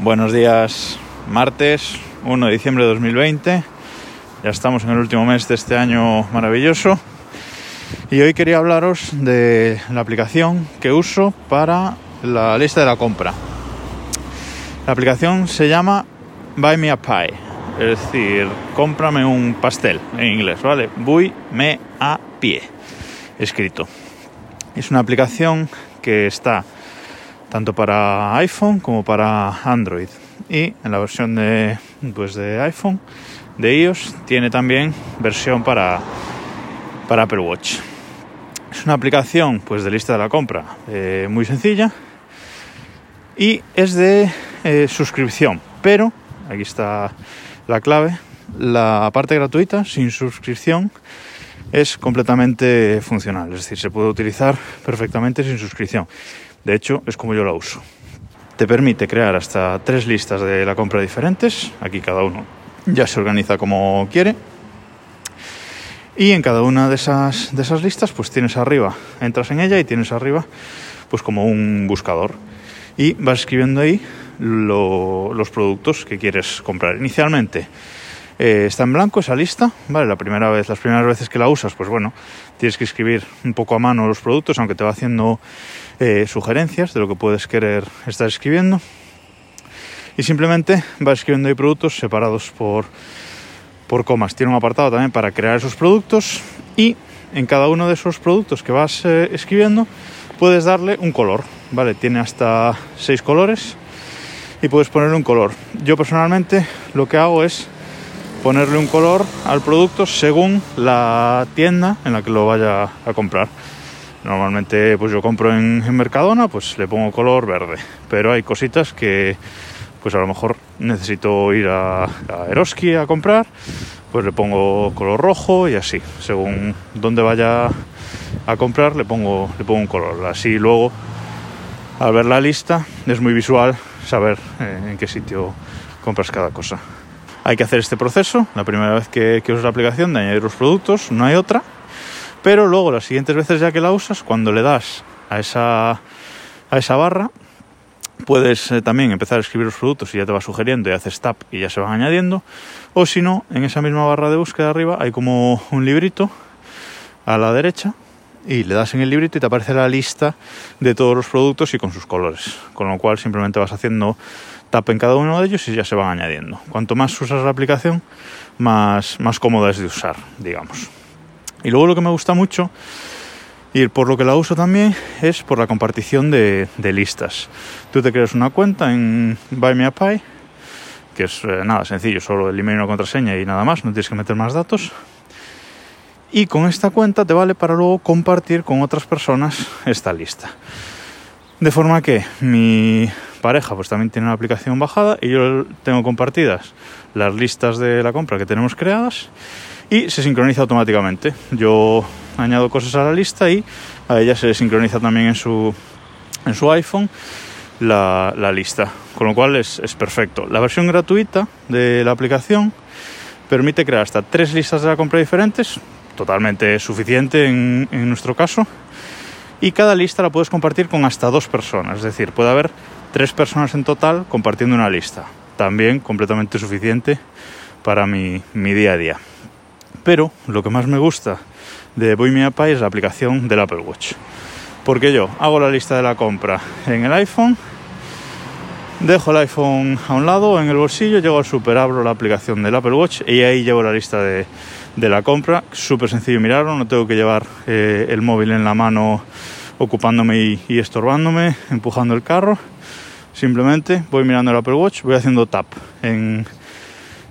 Buenos días, martes 1 de diciembre de 2020. Ya estamos en el último mes de este año maravilloso. Y hoy quería hablaros de la aplicación que uso para la lista de la compra. La aplicación se llama Buy Me a Pie, es decir, cómprame un pastel en inglés, ¿vale? Buy me a pie, escrito. Es una aplicación que está tanto para iPhone como para Android. Y en la versión de, pues de iPhone, de iOS, tiene también versión para, para Apple Watch. Es una aplicación pues, de lista de la compra eh, muy sencilla y es de eh, suscripción, pero aquí está la clave, la parte gratuita sin suscripción es completamente funcional, es decir, se puede utilizar perfectamente sin suscripción. De hecho, es como yo la uso. Te permite crear hasta tres listas de la compra diferentes. Aquí cada uno ya se organiza como quiere. Y en cada una de esas, de esas listas, pues tienes arriba, entras en ella y tienes arriba, pues como un buscador. Y vas escribiendo ahí los productos que quieres comprar. Inicialmente eh, está en blanco esa lista, ¿vale? La primera vez, las primeras veces que la usas, pues bueno, tienes que escribir un poco a mano los productos, aunque te va haciendo eh, sugerencias de lo que puedes querer estar escribiendo. Y simplemente vas escribiendo ahí productos separados por, por comas. Tiene un apartado también para crear esos productos y en cada uno de esos productos que vas eh, escribiendo puedes darle un color, ¿vale? Tiene hasta seis colores y puedes ponerle un color. Yo personalmente lo que hago es ponerle un color al producto según la tienda en la que lo vaya a comprar. Normalmente pues yo compro en, Mercadona, pues le pongo color verde, pero hay cositas que pues a lo mejor necesito ir a, a Eroski a comprar, pues le pongo color rojo y así, según donde vaya a comprar le pongo, le pongo un color. Así luego al ver la lista es muy visual saber eh, en qué sitio compras cada cosa. Hay que hacer este proceso la primera vez que, usas la aplicación de añadir los productos, no hay otra. Pero luego las siguientes veces ya que la usas, cuando le das a esa, a esa barra, puedes eh, también empezar a escribir los productos y ya te va sugiriendo y haces tap y ya se van añadiendo. O si no, en esa misma barra de búsqueda arriba hay como un librito a la derecha y le das en el librito y te aparece la lista de todos los productos y con sus colores. Con lo cual simplemente vas haciendo tap en cada uno de ellos y ya se van añadiendo. Cuanto más usas la aplicación, más, más cómoda es de usar, digamos. Y luego lo que me gusta mucho, y por lo que la uso también, es por la compartición de, listas. Tú te creas una cuenta en Buy Me a Pie, que es eh, nada sencillo, solo el email y una contraseña y nada más, no tienes que meter más datos. Y con esta cuenta te vale para luego compartir con otras personas esta lista. De forma que mi pareja pues también tiene una aplicación bajada y yo tengo compartidas las listas de la compra que tenemos creadas y se sincroniza automáticamente. Yo añado cosas a la lista y a ella se sincroniza también en su, en su iPhone la, lista, con lo cual es, perfecto. La versión gratuita de la aplicación permite crear hasta tres listas de la compra diferentes, totalmente suficiente en, nuestro caso. Y cada lista la puedes compartir con hasta dos personas, es decir, puede haber tres personas en total compartiendo una lista, también completamente suficiente para mi, día a día. Pero lo que más me gusta de Voy Me Pie es la aplicación del Apple Watch, porque yo hago la lista de la compra en el iPhone, dejo el iPhone a un lado en el bolsillo, llego al super, abro la aplicación del Apple Watch y ahí llevo la lista de, la compra. Súper sencillo mirarlo, no tengo que llevar eh, el móvil en la mano ocupándome y, estorbándome, empujando el carro. Simplemente voy mirando el Apple Watch, voy haciendo tap en,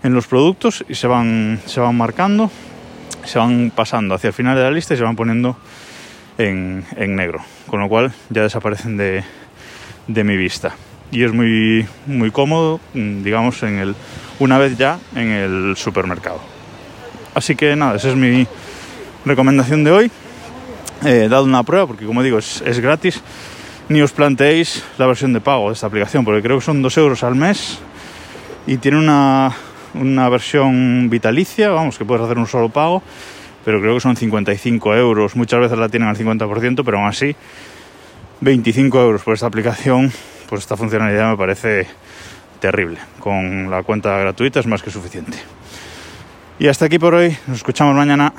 los productos y se van, se van marcando, se van pasando hacia el final de la lista y se van poniendo en, negro. Con lo cual ya desaparecen de, de mi vista. Y es muy, muy cómodo, digamos, en el, una vez ya en el supermercado. Así que nada, esa es mi recomendación de hoy eh, dado una prueba, porque como digo, es, gratis, ni os planteéis la versión de pago de esta aplicación, porque creo que son 2 euros al mes y tiene una, una versión vitalicia, vamos, que puedes hacer un solo pago, pero creo que son 55 euros, muchas veces la tienen al 50%, pero aún así 25 euros por esta aplicación, pues esta funcionalidad me parece terrible. Con la cuenta gratuita es más que suficiente. Y hasta aquí por hoy. Nos escuchamos mañana.